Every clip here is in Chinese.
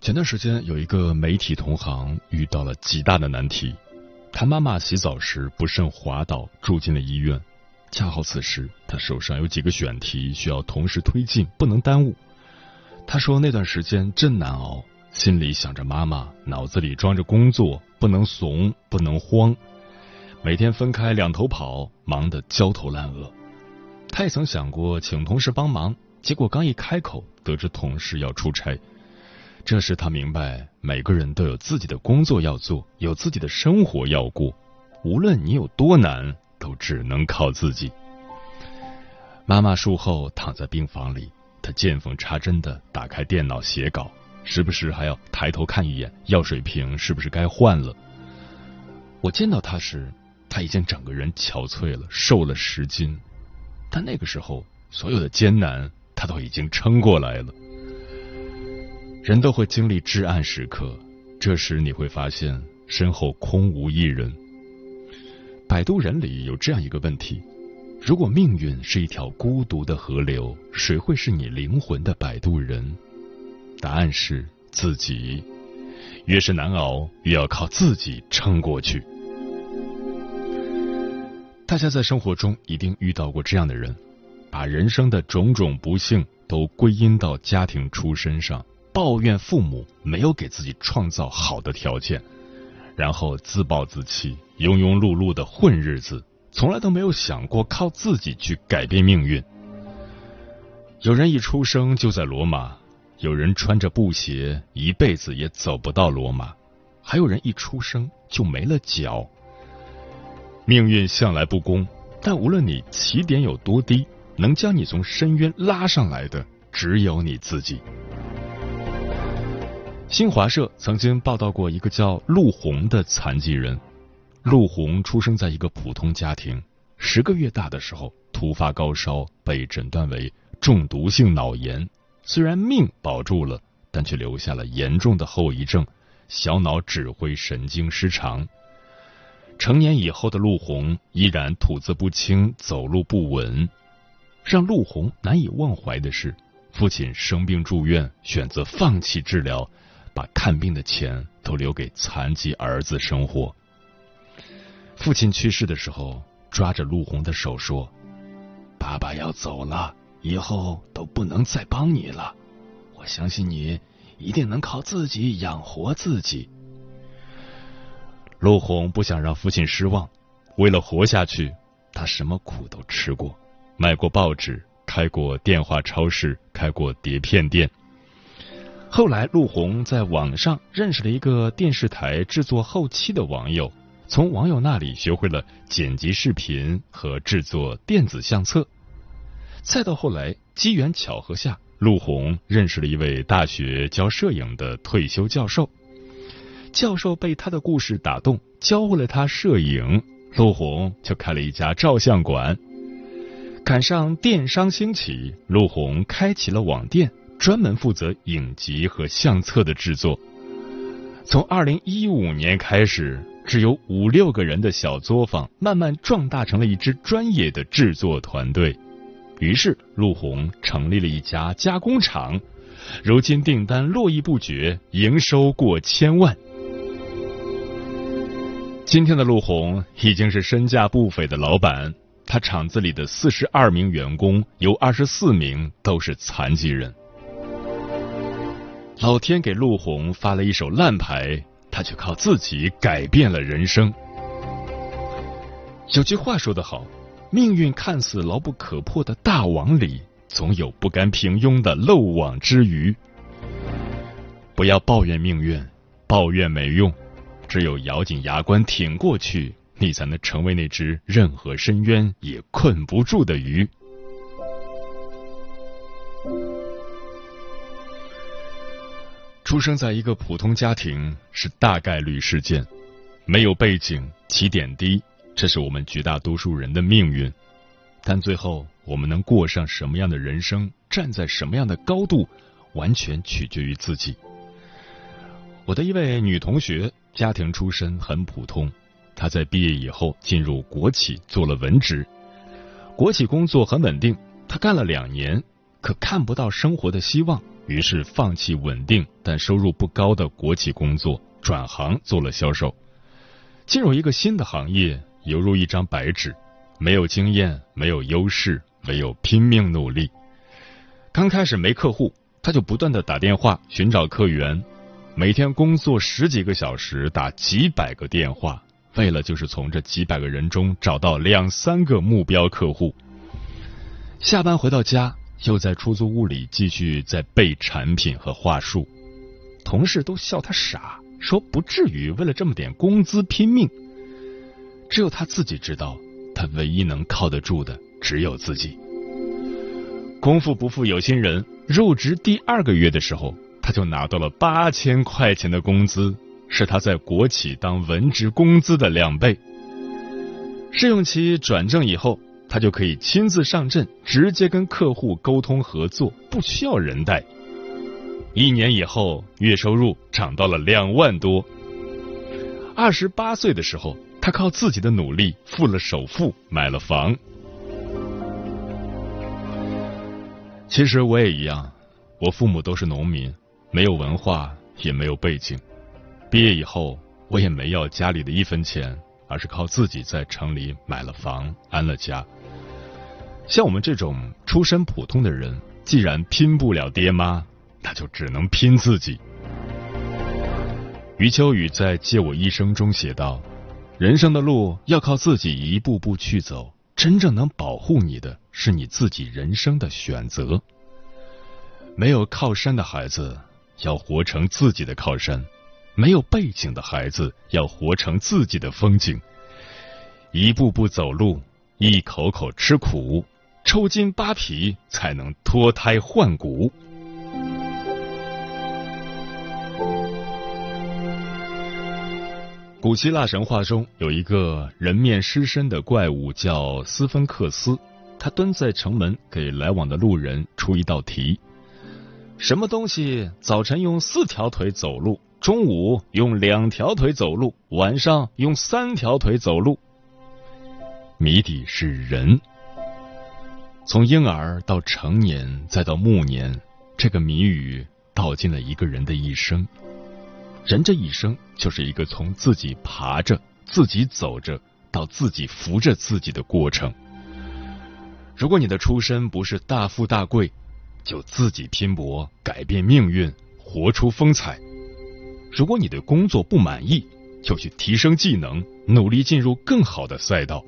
前段时间，有一个媒体同行遇到了极大的难题。他妈妈洗澡时不慎滑倒，住进了医院。恰好此时，他手上有几个选题需要同时推进，不能耽误。他说那段时间真难熬，心里想着妈妈，脑子里装着工作，不能怂，不能慌。每天分开两头跑，忙得焦头烂额。他也曾想过请同事帮忙，结果刚一开口，得知同事要出差。这时他明白，每个人都有自己的工作要做，有自己的生活要过。无论你有多难，都只能靠自己。妈妈术后躺在病房里，他见缝插针的打开电脑写稿，时不时还要抬头看一眼药水瓶是不是该换了。我见到他时，他已经整个人憔悴了，瘦了十斤。但那个时候，所有的艰难他都已经撑过来了。人都会经历至暗时刻，这时你会发现身后空无一人。摆渡人里有这样一个问题：如果命运是一条孤独的河流，谁会是你灵魂的摆渡人？答案是自己。越是难熬，越要靠自己撑过去。大家在生活中一定遇到过这样的人，把人生的种种不幸都归因到家庭出身上。抱怨父母没有给自己创造好的条件，然后自暴自弃，庸庸碌碌的混日子，从来都没有想过靠自己去改变命运。有人一出生就在罗马，有人穿着布鞋一辈子也走不到罗马，还有人一出生就没了脚。命运向来不公，但无论你起点有多低，能将你从深渊拉上来的只有你自己。新华社曾经报道过一个叫陆红的残疾人。陆红出生在一个普通家庭，十个月大的时候突发高烧，被诊断为中毒性脑炎。虽然命保住了，但却留下了严重的后遗症——小脑指挥神经失常。成年以后的陆红依然吐字不清，走路不稳。让陆红难以忘怀的是，父亲生病住院，选择放弃治疗。把看病的钱都留给残疾儿子生活。父亲去世的时候，抓着陆红的手说：“爸爸要走了，以后都不能再帮你了。我相信你一定能靠自己养活自己。”陆红不想让父亲失望，为了活下去，他什么苦都吃过，卖过报纸，开过电话超市，开过碟片店。后来，陆红在网上认识了一个电视台制作后期的网友，从网友那里学会了剪辑视频和制作电子相册。再到后来，机缘巧合下，陆红认识了一位大学教摄影的退休教授。教授被他的故事打动，教会了他摄影，陆红就开了一家照相馆。赶上电商兴起，陆红开启了网店。专门负责影集和相册的制作。从二零一五年开始，只有五六个人的小作坊，慢慢壮大成了一支专业的制作团队。于是，陆红成立了一家加工厂，如今订单络绎不绝，营收过千万。今天的陆红已经是身价不菲的老板，他厂子里的四十二名员工有二十四名都是残疾人。老天给陆红发了一手烂牌，他却靠自己改变了人生。有句话说得好，命运看似牢不可破的大网里，总有不甘平庸的漏网之鱼。不要抱怨命运，抱怨没用，只有咬紧牙关挺过去，你才能成为那只任何深渊也困不住的鱼。出生在一个普通家庭是大概率事件，没有背景，起点低。这是我们绝大多数人的命运，但最后我们能过上什么样的人生，站在什么样的高度，完全取决于自己。我的一位女同学，家庭出身很普通，她在毕业以后进入国企做了文职，国企工作很稳定，她干了两年，可看不到生活的希望，于是放弃稳定但收入不高的国企工作，转行做了销售，进入一个新的行业。犹如一张白纸，没有经验，没有优势，没有拼命努力。刚开始没客户，他就不断的打电话寻找客源，每天工作十几个小时，打几百个电话，为了就是从这几百个人中找到两三个目标客户。下班回到家，又在出租屋里继续在背产品和话术，同事都笑他傻，说不至于为了这么点工资拼命。只有他自己知道，他唯一能靠得住的只有自己。功夫不负有心人，入职第二个月的时候，他就拿到了八千块钱的工资，是他在国企当文职工资的两倍。试用期转正以后，他就可以亲自上阵，直接跟客户沟通合作，不需要人带。一年以后，月收入涨到了两万多。二十八岁的时候。他靠自己的努力付了首付，买了房。其实我也一样，我父母都是农民，没有文化，也没有背景。毕业以后，我也没要家里的一分钱，而是靠自己在城里买了房，安了家。像我们这种出身普通的人，既然拼不了爹妈，那就只能拼自己。余秋雨在《借我一生》中写道。人生的路要靠自己一步步去走，真正能保护你的是你自己人生的选择。没有靠山的孩子要活成自己的靠山，没有背景的孩子要活成自己的风景。一步步走路，一口口吃苦，抽筋扒皮，才能脱胎换骨。古希腊神话中有一个人面狮身的怪物，叫斯芬克斯。他蹲在城门，给来往的路人出一道题：什么东西早晨用四条腿走路，中午用两条腿走路，晚上用三条腿走路？谜底是人。从婴儿到成年，再到暮年，这个谜语道尽了一个人的一生。人这一生就是一个从自己爬着、自己走着到自己扶着自己的过程。如果你的出身不是大富大贵，就自己拼搏，改变命运，活出风采。如果你对工作不满意，就去提升技能，努力进入更好的赛道。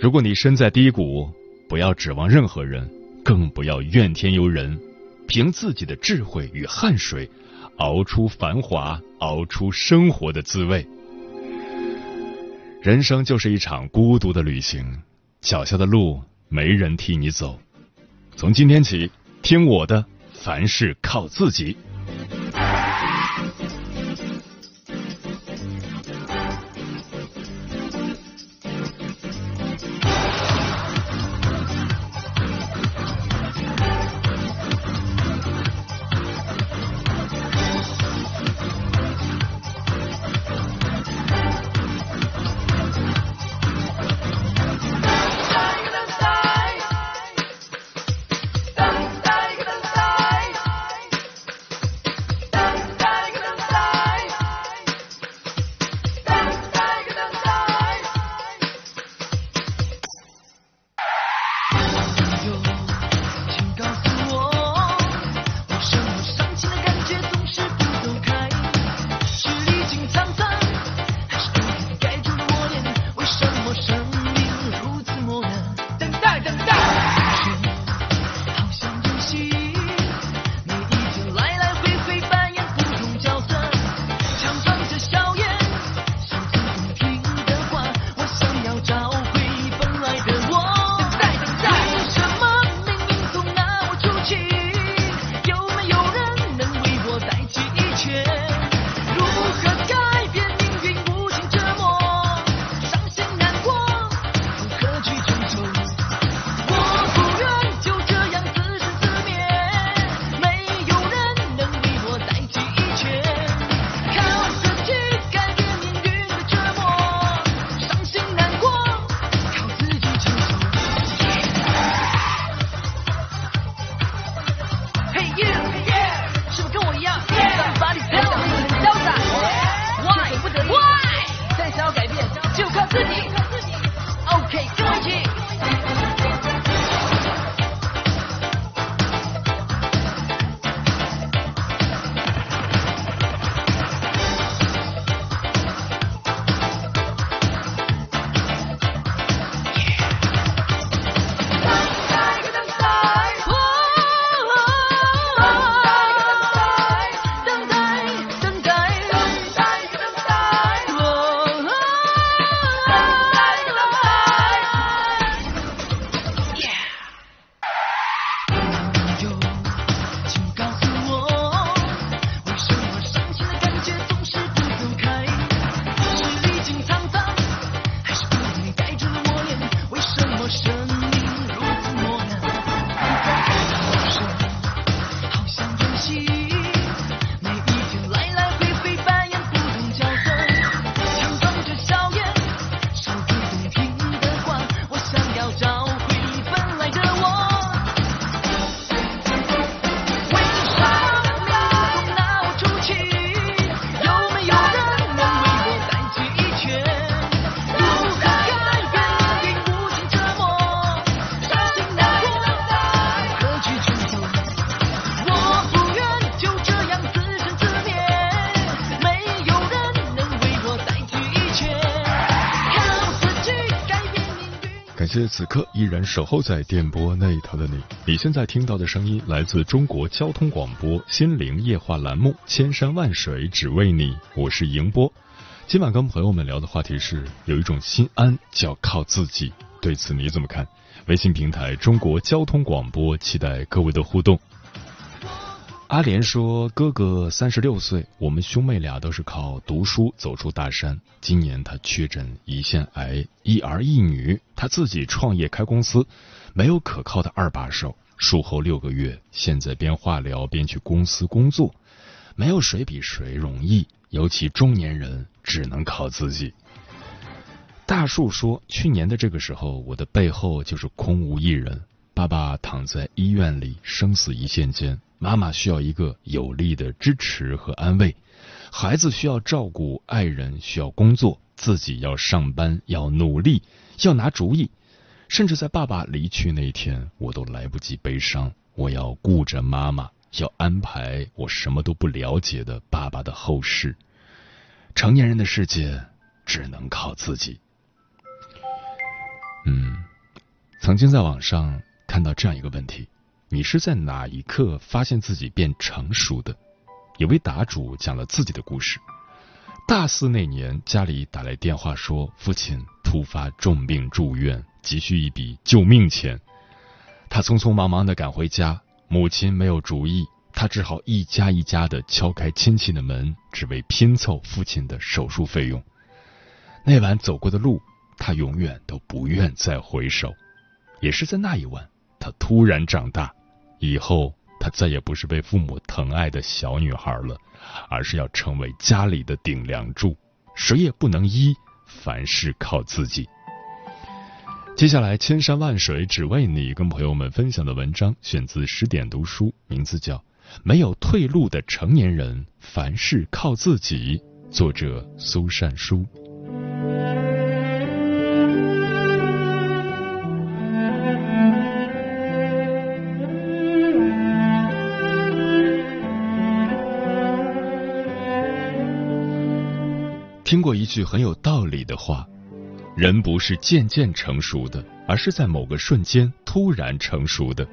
如果你身在低谷，不要指望任何人，更不要怨天尤人，凭自己的智慧与汗水。熬出繁华，熬出生活的滋味。人生就是一场孤独的旅行，脚下的路没人替你走。从今天起，听我的，凡事靠自己。自感谢此刻依然守候在电波那一头的你。你现在听到的声音来自中国交通广播心灵夜话栏目《千山万水只为你》，我是迎波。今晚跟朋友们聊的话题是：有一种心安叫靠自己。对此你怎么看？微信平台中国交通广播，期待各位的互动。阿莲说：“哥哥三十六岁，我们兄妹俩都是靠读书走出大山。今年他确诊胰腺癌，一儿一女，他自己创业开公司，没有可靠的二把手。术后六个月，现在边化疗边去公司工作，没有谁比谁容易，尤其中年人只能靠自己。”大树说：“去年的这个时候，我的背后就是空无一人。爸爸躺在医院里，生死一线间。妈妈需要一个有力的支持和安慰，孩子需要照顾，爱人需要工作，自己要上班，要努力，要拿主意。甚至在爸爸离去那天，我都来不及悲伤。我要顾着妈妈，要安排我什么都不了解的爸爸的后事。成年人的世界只能靠自己。嗯，曾经在网上看到这样一个问题：你是在哪一刻发现自己变成熟的？有位答主讲了自己的故事。大四那年，家里打来电话说父亲突发重病住院，急需一笔救命钱。他匆匆忙忙的赶回家，母亲没有主意，他只好一家一家的敲开亲戚的门，只为拼凑父亲的手术费用。那晚走过的路。他永远都不愿再回首，也是在那一晚，他突然长大。以后，她再也不是被父母疼爱的小女孩了，而是要成为家里的顶梁柱，谁也不能依，凡事靠自己。接下来，千山万水只为你，跟朋友们分享的文章选自十点读书，名字叫《没有退路的成年人，凡事靠自己》，作者苏善书。听过一句很有道理的话：人不是渐渐成熟的，而是在某个瞬间突然成熟的。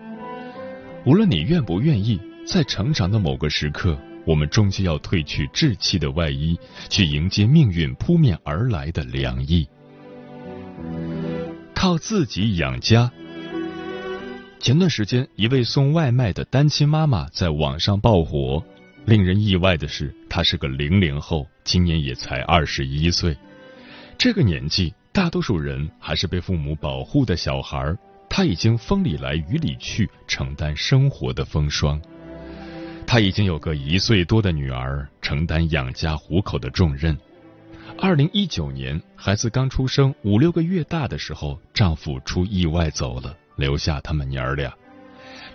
无论你愿不愿意，在成长的某个时刻，我们终究要褪去稚气的外衣，去迎接命运扑面而来的凉意。靠自己养家。前段时间，一位送外卖的单亲妈妈在网上爆火。令人意外的是，她是个零零后，今年也才二十一岁。这个年纪，大多数人还是被父母保护的小孩她已经风里来雨里去，承担生活的风霜。她已经有个一岁多的女儿，承担养家糊口的重任。二零一九年，孩子刚出生五六个月大的时候，丈夫出意外走了，留下他们娘儿俩。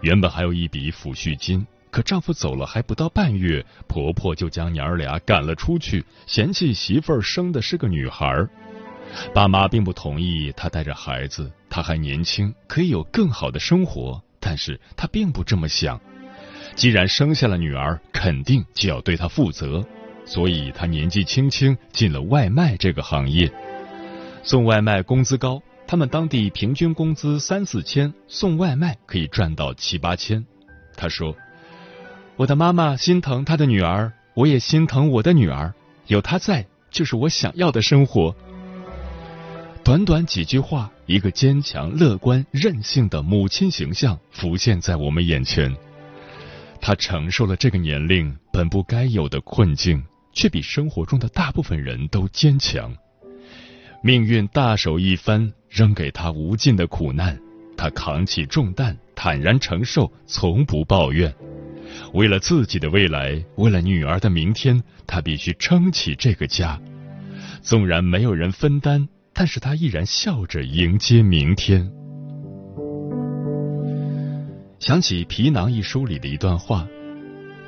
原本还有一笔抚恤金。可丈夫走了还不到半月，婆婆就将娘儿俩赶了出去，嫌弃媳妇儿生的是个女孩儿。爸妈并不同意她带着孩子，她还年轻，可以有更好的生活，但是她并不这么想。既然生下了女儿，肯定就要对她负责，所以她年纪轻轻进了外卖这个行业。送外卖工资高，他们当地平均工资三四千，送外卖可以赚到七八千。她说：“我的妈妈心疼她的女儿，我也心疼我的女儿，有她在就是我想要的生活。”短短几句话，一个坚强、乐观、任性的母亲形象浮现在我们眼前。她承受了这个年龄本不该有的困境，却比生活中的大部分人都坚强。命运大手一翻，扔给她无尽的苦难，她扛起重担，坦然承受，从不抱怨。为了自己的未来，为了女儿的明天，他必须撑起这个家。纵然没有人分担，但是他依然笑着迎接明天。想起《皮囊》一书里的一段话：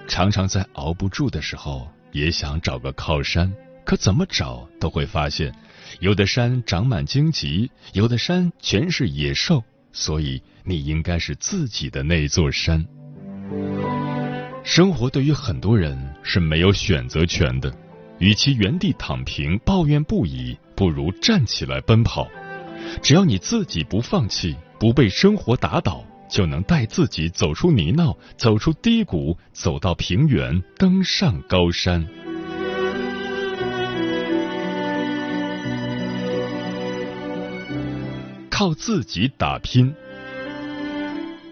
常常在熬不住的时候，也想找个靠山，可怎么找都会发现，有的山长满荆棘，有的山全是野兽，所以你应该是自己的那座山。生活对于很多人是没有选择权的，与其原地躺平抱怨不已，不如站起来奔跑。只要你自己不放弃，不被生活打倒。就能带自己走出泥淖，走出低谷，走到平原，登上高山。靠自己打拼。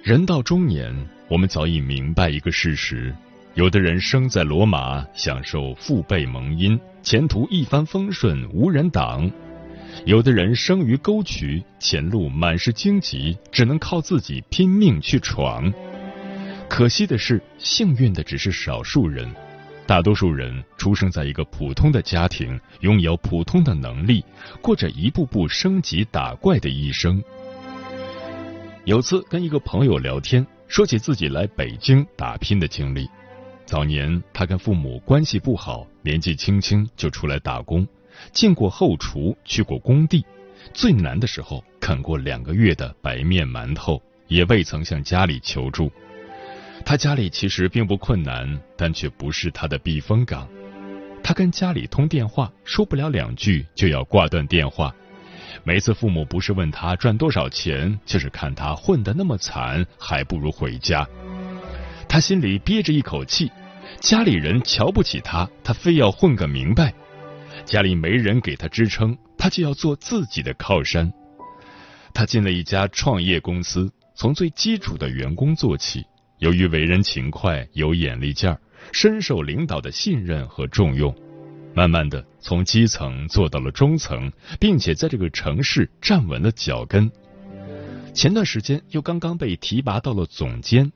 人到中年，我们早已明白一个事实：有的人生在罗马，享受父辈蒙荫，前途一帆风顺，无人挡。有的人生于沟渠，前路满是荆棘，只能靠自己拼命去闯。可惜的是，幸运的只是少数人，大多数人出生在一个普通的家庭，拥有普通的能力，过着一步步升级打怪的一生。有次跟一个朋友聊天，说起自己来北京打拼的经历。早年他跟父母关系不好，年纪轻轻就出来打工。进过后厨，去过工地，最难的时候啃过两个月的白面馒头，也未曾向家里求助。他家里其实并不困难，但却不是他的避风港。他跟家里通电话，说不了两句就要挂断电话。每次父母不是问他赚多少钱，就是看他混得那么惨，还不如回家。他心里憋着一口气，家里人瞧不起他，他非要混个明白。家里没人给他支撑，他就要做自己的靠山。他进了一家创业公司，从最基础的员工做起。由于为人勤快、有眼力劲儿，深受领导的信任和重用。慢慢的，从基层做到了中层，并且在这个城市站稳了脚跟。前段时间又刚刚被提拔到了总监。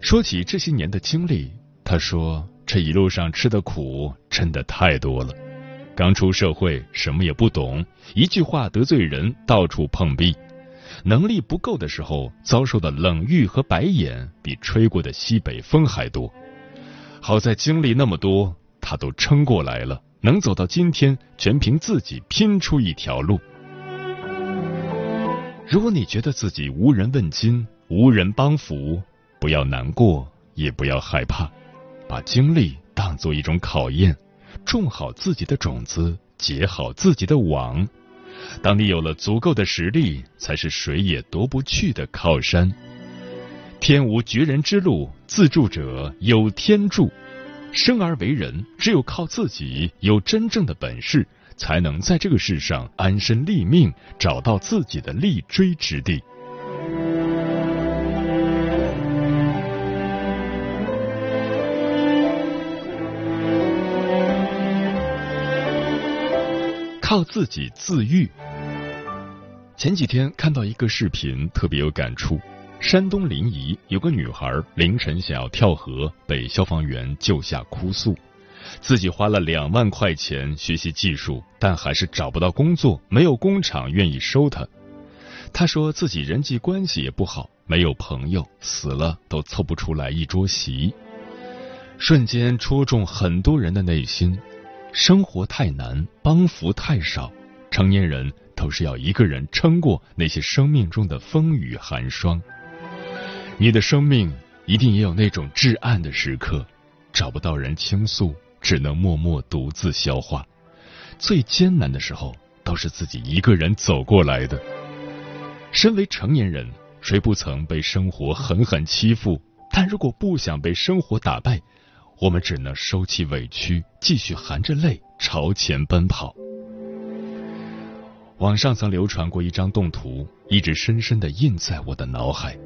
说起这些年的经历，他说。这一路上吃的苦真的太多了。刚出社会，什么也不懂，一句话得罪人，到处碰壁。能力不够的时候，遭受的冷遇和白眼比吹过的西北风还多。好在经历那么多，他都撑过来了，能走到今天，全凭自己拼出一条路。如果你觉得自己无人问津、无人帮扶，不要难过，也不要害怕。把经历当做一种考验，种好自己的种子，结好自己的网。当你有了足够的实力，才是谁也夺不去的靠山。天无绝人之路，自助者有天助。生而为人，只有靠自己，有真正的本事，才能在这个世上安身立命，找到自己的立锥之地。靠自己自愈。前几天看到一个视频，特别有感触。山东临沂有个女孩凌晨想要跳河，被消防员救下，哭诉自己花了两万块钱学习技术，但还是找不到工作，没有工厂愿意收她。她说自己人际关系也不好，没有朋友，死了都凑不出来一桌席。瞬间戳中很多人的内心。生活太难，帮扶太少，成年人都是要一个人撑过那些生命中的风雨寒霜。你的生命一定也有那种至暗的时刻，找不到人倾诉，只能默默独自消化。最艰难的时候，都是自己一个人走过来的。身为成年人，谁不曾被生活狠狠欺负？但如果不想被生活打败，我们只能收起委屈，继续含着泪朝前奔跑。网上曾流传过一张动图，一直深深的印在我的脑海。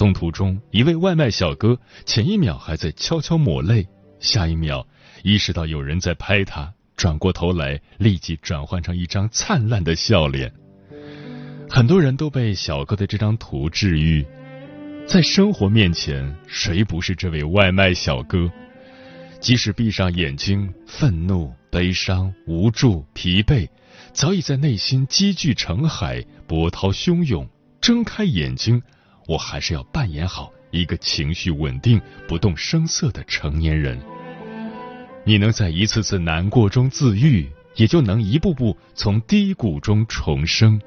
动图中，一位外卖小哥前一秒还在悄悄抹泪，下一秒意识到有人在拍他，转过头来立即转换成一张灿烂的笑脸。很多人都被小哥的这张图治愈。在生活面前，谁不是这位外卖小哥？即使闭上眼睛，愤怒、悲伤、无助、疲惫，早已在内心积聚成海，波涛汹涌。睁开眼睛，我还是要扮演好一个情绪稳定、不动声色的成年人。你能在一次次难过中自愈，也就能一步步从低谷中重生。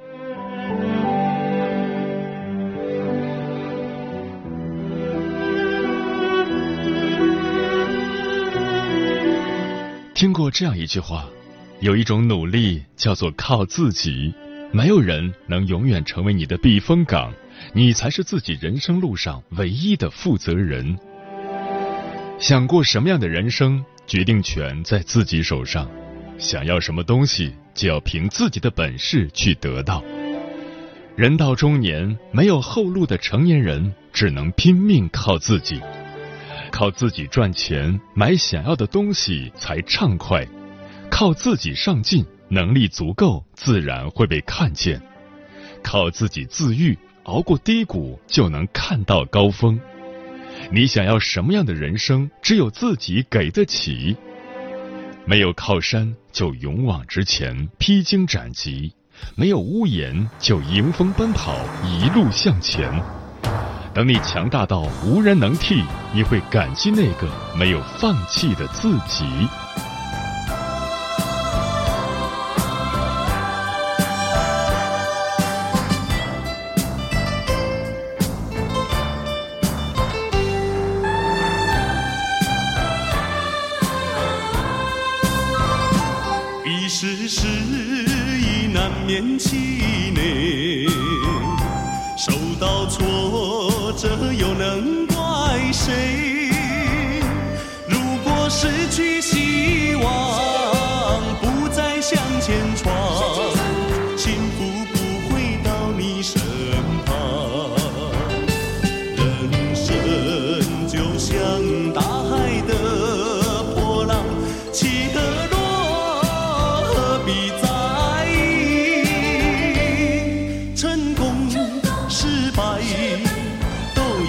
听过这样一句话：有一种努力叫做靠自己，没有人能永远成为你的避风港，你才是自己人生路上唯一的负责人。想过什么样的人生，决定权在自己手上；想要什么东西，就要凭自己的本事去得到。人到中年，没有后路的成年人，只能拼命靠自己。靠自己赚钱买想要的东西才畅快，靠自己上进，能力足够自然会被看见。靠自己自愈，熬过低谷就能看到高峰。你想要什么样的人生，只有自己给得起。没有靠山就勇往直前，披荆斩棘；没有屋檐就迎风奔跑，一路向前。等你强大到无人能替，你会感激那个没有放弃的自己。年轻。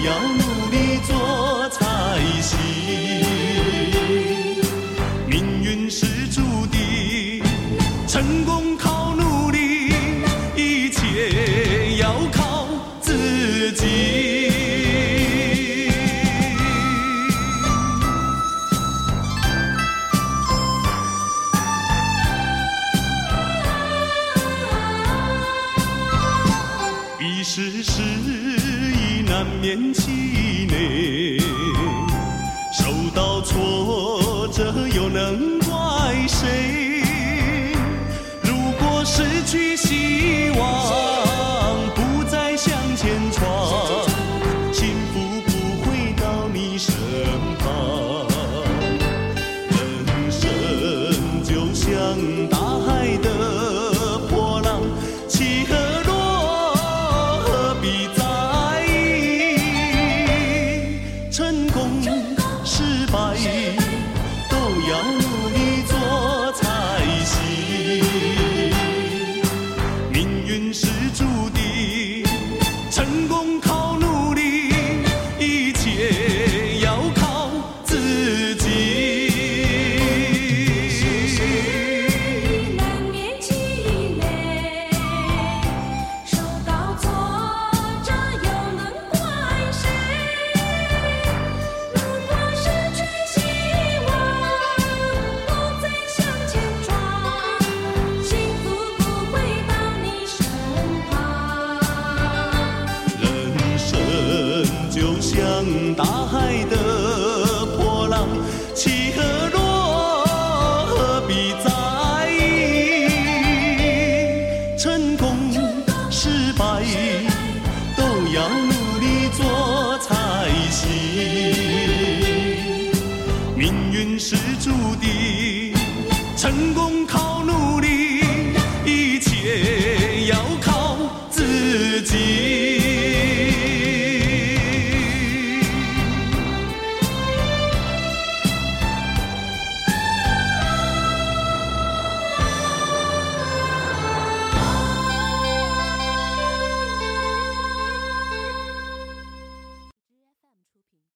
要努力做像像大海的